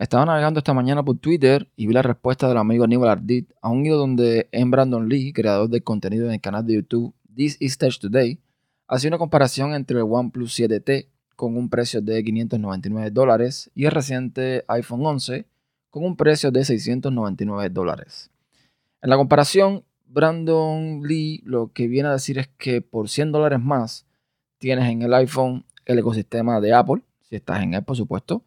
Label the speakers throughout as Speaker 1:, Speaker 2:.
Speaker 1: Estaba navegando esta mañana por Twitter y vi la respuesta del amigo Aníbal Ardit a un hilo donde en Brandon Lee, creador del contenido en el canal de YouTube This is Tech Today, hacía una comparación entre el OnePlus 7T con un precio de 599 dólares y el reciente iPhone 11 con un precio de 699 dólares. En la comparación, Brandon Lee lo que viene a decir es que por 100 dólares más tienes en el iPhone el ecosistema de Apple, si estás en él por supuesto,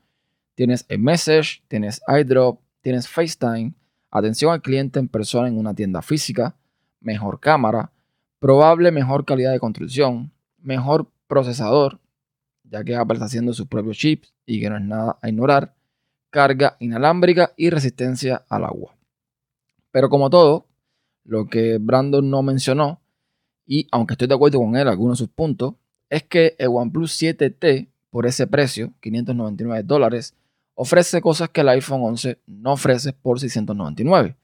Speaker 1: Tienes iMessage, tienes iDrop, tienes FaceTime, atención al cliente en persona en una tienda física, mejor cámara, probable mejor calidad de construcción, mejor procesador, ya que Apple está haciendo sus propios chips y que no es nada a ignorar, carga inalámbrica y resistencia al agua. Pero como todo, lo que Brandon no mencionó, y aunque estoy de acuerdo con él algunos de sus puntos, es que el OnePlus 7T por ese precio, 599 dólares, ofrece cosas que el iPhone 11 no ofrece por 699,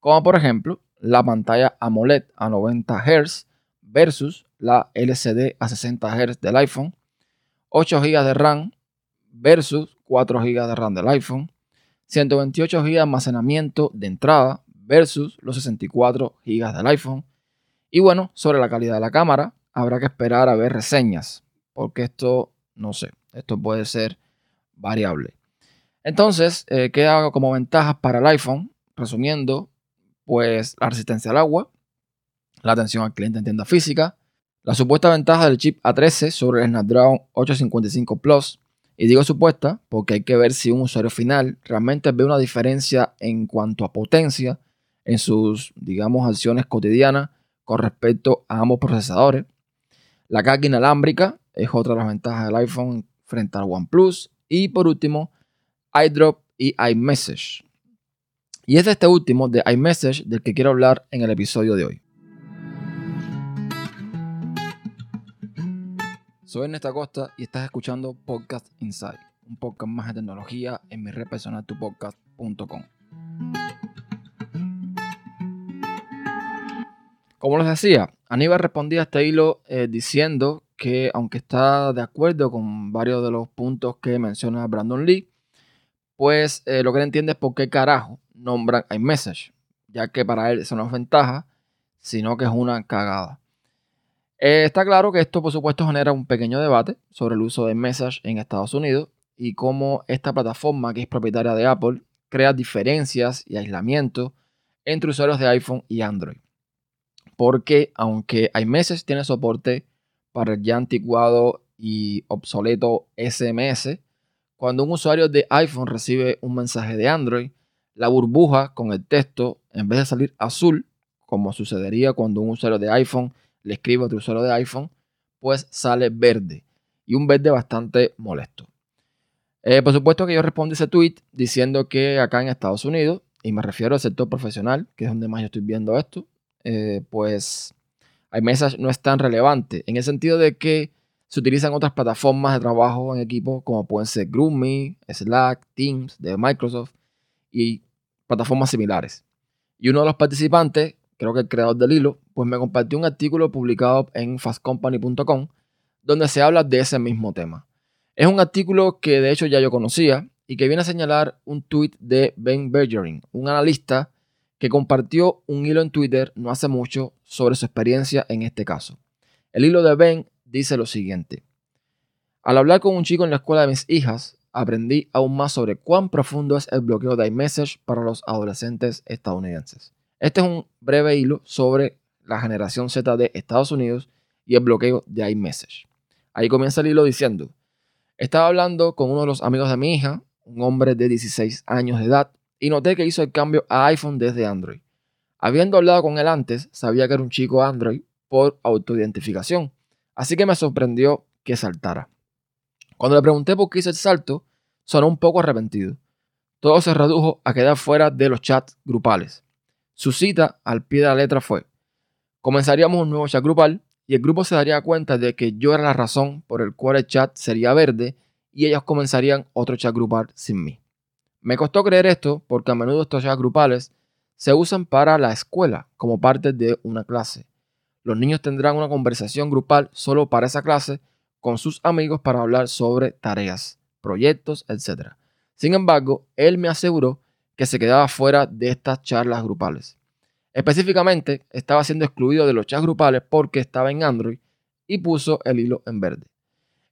Speaker 1: como por ejemplo la pantalla AMOLED a 90 Hz versus la LCD a 60 Hz del iPhone, 8 GB de RAM versus 4 GB de RAM del iPhone, 128 GB de almacenamiento de entrada versus los 64 GB del iPhone. Y bueno, sobre la calidad de la cámara, habrá que esperar a ver reseñas, porque esto, no sé, esto puede ser variable. Entonces, eh, ¿qué hago como ventajas para el iPhone? Resumiendo, pues la resistencia al agua, la atención al cliente en tienda física, la supuesta ventaja del chip A13 sobre el Snapdragon 855 Plus. Y digo supuesta porque hay que ver si un usuario final realmente ve una diferencia en cuanto a potencia en sus, digamos, acciones cotidianas con respecto a ambos procesadores. La carga inalámbrica es otra de las ventajas del iPhone frente al OnePlus. Y por último, iDrop y iMessage. Y es de este último, de iMessage, del que quiero hablar en el episodio de hoy. Soy Ernesto Acosta y estás escuchando Podcast Inside, un podcast más de tecnología en mi red personal tupodcast.com. Como les decía, Aníbal respondía a este hilo eh, diciendo que aunque está de acuerdo con varios de los puntos que menciona Brandon Lee, pues eh, lo que él entiende es por qué carajo nombran iMessage, ya que para él eso no es ventaja, sino que es una cagada. Eh, está claro que esto, por supuesto, genera un pequeño debate sobre el uso de iMessage en Estados Unidos y cómo esta plataforma, que es propietaria de Apple, crea diferencias y aislamiento entre usuarios de iPhone y Android. Porque aunque iMessage tiene soporte para el ya anticuado y obsoleto SMS, cuando un usuario de iPhone recibe un mensaje de Android, la burbuja con el texto, en vez de salir azul, como sucedería cuando un usuario de iPhone le escribe a otro usuario de iPhone, pues sale verde. Y un verde bastante molesto. Eh, por supuesto que yo respondí ese tweet diciendo que acá en Estados Unidos, y me refiero al sector profesional, que es donde más yo estoy viendo esto, eh, pues iMessage no es tan relevante. En el sentido de que se utilizan otras plataformas de trabajo en equipo como pueden ser GroupMe, Slack, Teams de Microsoft y plataformas similares. Y uno de los participantes, creo que el creador del hilo, pues me compartió un artículo publicado en fastcompany.com donde se habla de ese mismo tema. Es un artículo que de hecho ya yo conocía y que viene a señalar un tweet de Ben Bergering, un analista que compartió un hilo en Twitter no hace mucho sobre su experiencia en este caso. El hilo de Ben dice lo siguiente. Al hablar con un chico en la escuela de mis hijas, aprendí aún más sobre cuán profundo es el bloqueo de iMessage para los adolescentes estadounidenses. Este es un breve hilo sobre la generación Z de Estados Unidos y el bloqueo de iMessage. Ahí comienza el hilo diciendo, estaba hablando con uno de los amigos de mi hija, un hombre de 16 años de edad, y noté que hizo el cambio a iPhone desde Android. Habiendo hablado con él antes, sabía que era un chico Android por autoidentificación, Así que me sorprendió que saltara. Cuando le pregunté por qué hizo el salto, sonó un poco arrepentido. Todo se redujo a quedar fuera de los chats grupales. Su cita al pie de la letra fue, comenzaríamos un nuevo chat grupal y el grupo se daría cuenta de que yo era la razón por el cual el chat sería verde y ellos comenzarían otro chat grupal sin mí. Me costó creer esto porque a menudo estos chats grupales se usan para la escuela como parte de una clase los niños tendrán una conversación grupal solo para esa clase con sus amigos para hablar sobre tareas, proyectos, etc. Sin embargo, él me aseguró que se quedaba fuera de estas charlas grupales. Específicamente, estaba siendo excluido de los chats grupales porque estaba en Android y puso el hilo en verde.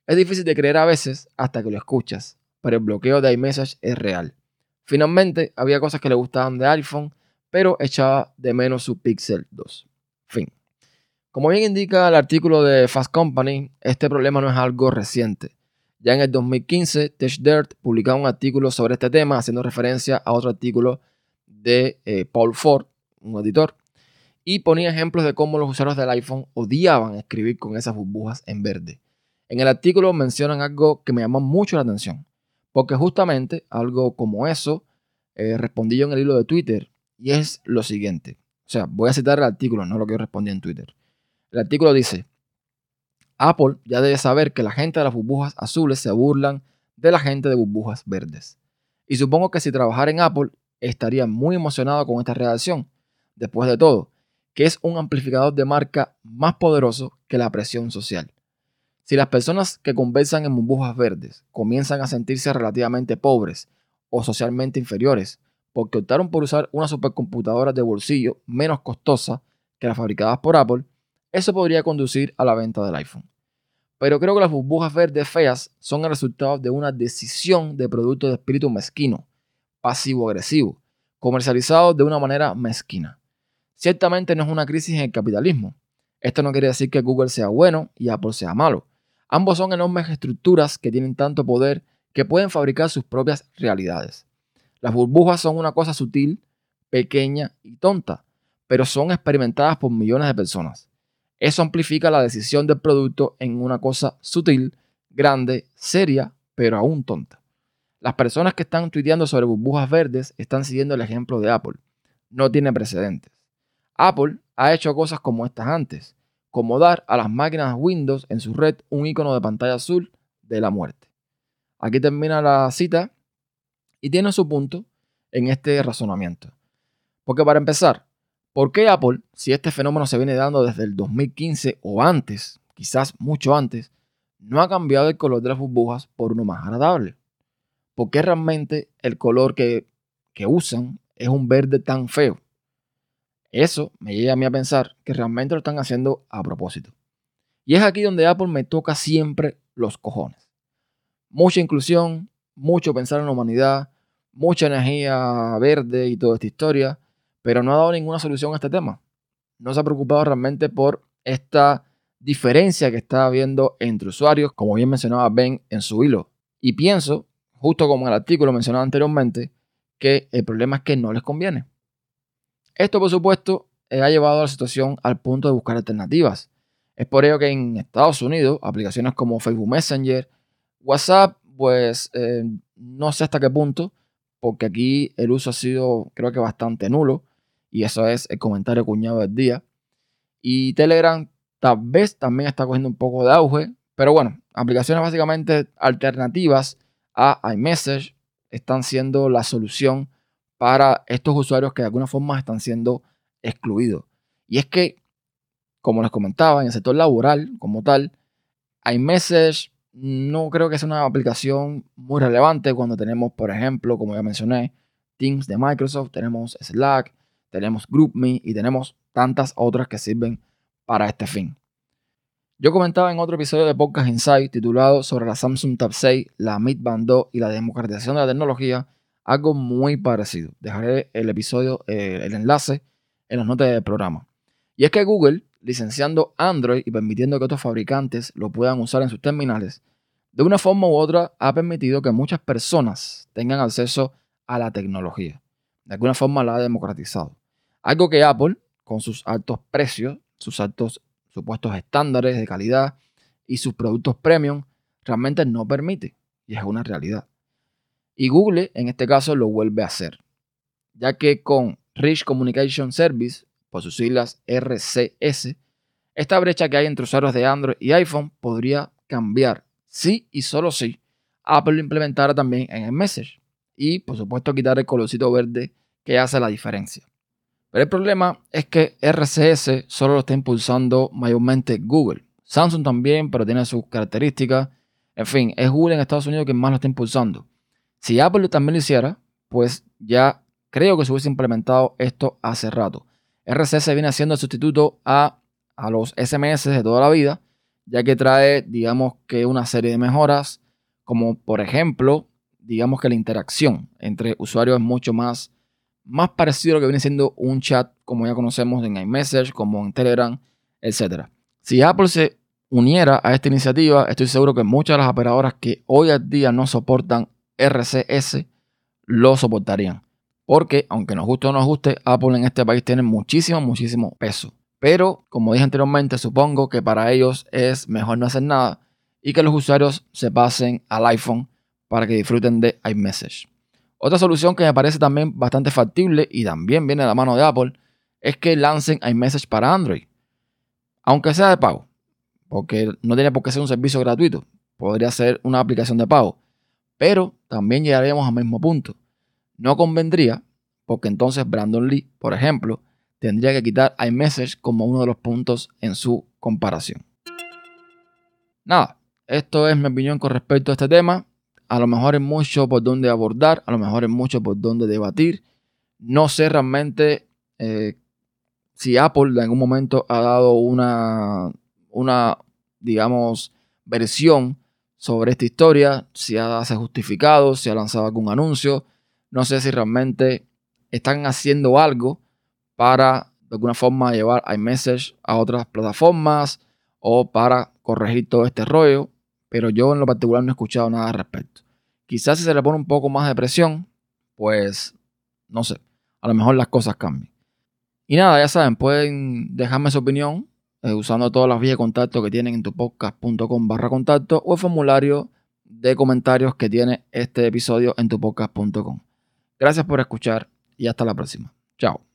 Speaker 1: Es difícil de creer a veces hasta que lo escuchas, pero el bloqueo de iMessage es real. Finalmente, había cosas que le gustaban de iPhone, pero echaba de menos su Pixel 2. Fin. Como bien indica el artículo de Fast Company, este problema no es algo reciente. Ya en el 2015, TechDirt publicaba un artículo sobre este tema, haciendo referencia a otro artículo de eh, Paul Ford, un editor, y ponía ejemplos de cómo los usuarios del iPhone odiaban escribir con esas burbujas en verde. En el artículo mencionan algo que me llamó mucho la atención, porque justamente algo como eso eh, respondí yo en el hilo de Twitter, y es lo siguiente. O sea, voy a citar el artículo, no lo que yo respondí en Twitter. El artículo dice, Apple ya debe saber que la gente de las burbujas azules se burlan de la gente de burbujas verdes. Y supongo que si trabajara en Apple estaría muy emocionado con esta reacción. Después de todo, que es un amplificador de marca más poderoso que la presión social. Si las personas que conversan en burbujas verdes comienzan a sentirse relativamente pobres o socialmente inferiores porque optaron por usar una supercomputadora de bolsillo menos costosa que las fabricadas por Apple, eso podría conducir a la venta del iPhone. Pero creo que las burbujas verdes feas son el resultado de una decisión de producto de espíritu mezquino, pasivo-agresivo, comercializado de una manera mezquina. Ciertamente no es una crisis en el capitalismo. Esto no quiere decir que Google sea bueno y Apple sea malo. Ambos son enormes estructuras que tienen tanto poder que pueden fabricar sus propias realidades. Las burbujas son una cosa sutil, pequeña y tonta, pero son experimentadas por millones de personas. Eso amplifica la decisión del producto en una cosa sutil, grande, seria, pero aún tonta. Las personas que están tuiteando sobre burbujas verdes están siguiendo el ejemplo de Apple. No tiene precedentes. Apple ha hecho cosas como estas antes, como dar a las máquinas Windows en su red un icono de pantalla azul de la muerte. Aquí termina la cita y tiene su punto en este razonamiento. Porque para empezar, ¿por qué Apple, si este fenómeno se viene dando desde el 2015 o antes, quizás mucho antes, no ha cambiado el color de las burbujas por uno más agradable? ¿Por qué realmente el color que, que usan es un verde tan feo? Eso me lleva a mí a pensar que realmente lo están haciendo a propósito. Y es aquí donde Apple me toca siempre los cojones mucha inclusión, mucho pensar en la humanidad, mucha energía verde y toda esta historia, pero no ha dado ninguna solución a este tema. No se ha preocupado realmente por esta diferencia que está habiendo entre usuarios, como bien mencionaba Ben en su hilo. Y pienso, justo como en el artículo mencionado anteriormente, que el problema es que no les conviene. Esto, por supuesto, eh, ha llevado a la situación al punto de buscar alternativas. Es por ello que en Estados Unidos, aplicaciones como Facebook Messenger, WhatsApp, pues eh, no sé hasta qué punto, porque aquí el uso ha sido creo que bastante nulo, y eso es el comentario cuñado del día. Y Telegram tal vez también está cogiendo un poco de auge, pero bueno, aplicaciones básicamente alternativas a iMessage están siendo la solución para estos usuarios que de alguna forma están siendo excluidos. Y es que, como les comentaba, en el sector laboral como tal, iMessage no creo que sea una aplicación muy relevante cuando tenemos, por ejemplo, como ya mencioné, Teams de Microsoft, tenemos Slack, tenemos GroupMe y tenemos tantas otras que sirven para este fin. Yo comentaba en otro episodio de Podcast Insight titulado sobre la Samsung Tab 6, la Meet Band 2 y la democratización de la tecnología, algo muy parecido. Dejaré el episodio, eh, el enlace en las notas del programa. Y es que Google licenciando Android y permitiendo que otros fabricantes lo puedan usar en sus terminales, de una forma u otra ha permitido que muchas personas tengan acceso a la tecnología. De alguna forma la ha democratizado. Algo que Apple, con sus altos precios, sus altos supuestos estándares de calidad y sus productos premium, realmente no permite. Y es una realidad. Y Google, en este caso, lo vuelve a hacer. Ya que con Rich Communication Service por sus siglas RCS, esta brecha que hay entre usuarios de Android y iPhone podría cambiar si y solo si Apple lo implementara también en el Message. Y por supuesto quitar el colorcito verde que hace la diferencia. Pero el problema es que RCS solo lo está impulsando mayormente Google. Samsung también, pero tiene sus características. En fin, es Google en Estados Unidos quien más lo está impulsando. Si Apple también lo hiciera, pues ya creo que se hubiese implementado esto hace rato. RCS viene siendo el sustituto a, a los SMS de toda la vida, ya que trae, digamos que una serie de mejoras, como por ejemplo, digamos que la interacción entre usuarios es mucho más, más parecido a lo que viene siendo un chat, como ya conocemos en iMessage, como en Telegram, etc. Si Apple se uniera a esta iniciativa, estoy seguro que muchas de las operadoras que hoy en día no soportan RCS lo soportarían. Porque, aunque nos guste o no nos guste, Apple en este país tiene muchísimo, muchísimo peso. Pero, como dije anteriormente, supongo que para ellos es mejor no hacer nada y que los usuarios se pasen al iPhone para que disfruten de iMessage. Otra solución que me parece también bastante factible y también viene de la mano de Apple es que lancen iMessage para Android. Aunque sea de pago, porque no tiene por qué ser un servicio gratuito, podría ser una aplicación de pago. Pero también llegaríamos al mismo punto. No convendría, porque entonces Brandon Lee, por ejemplo, tendría que quitar iMessage como uno de los puntos en su comparación. Nada, esto es mi opinión con respecto a este tema. A lo mejor es mucho por donde abordar, a lo mejor es mucho por donde debatir. No sé realmente eh, si Apple en algún momento ha dado una, una, digamos, versión sobre esta historia, si ha, se ha justificado, si ha lanzado algún anuncio. No sé si realmente están haciendo algo para de alguna forma llevar iMessage a otras plataformas o para corregir todo este rollo, pero yo en lo particular no he escuchado nada al respecto. Quizás si se le pone un poco más de presión, pues no sé, a lo mejor las cosas cambian. Y nada, ya saben, pueden dejarme su opinión eh, usando todas las vías de contacto que tienen en tu podcast.com barra contacto o el formulario de comentarios que tiene este episodio en tu podcast.com. Gracias por escuchar y hasta la próxima. Chao.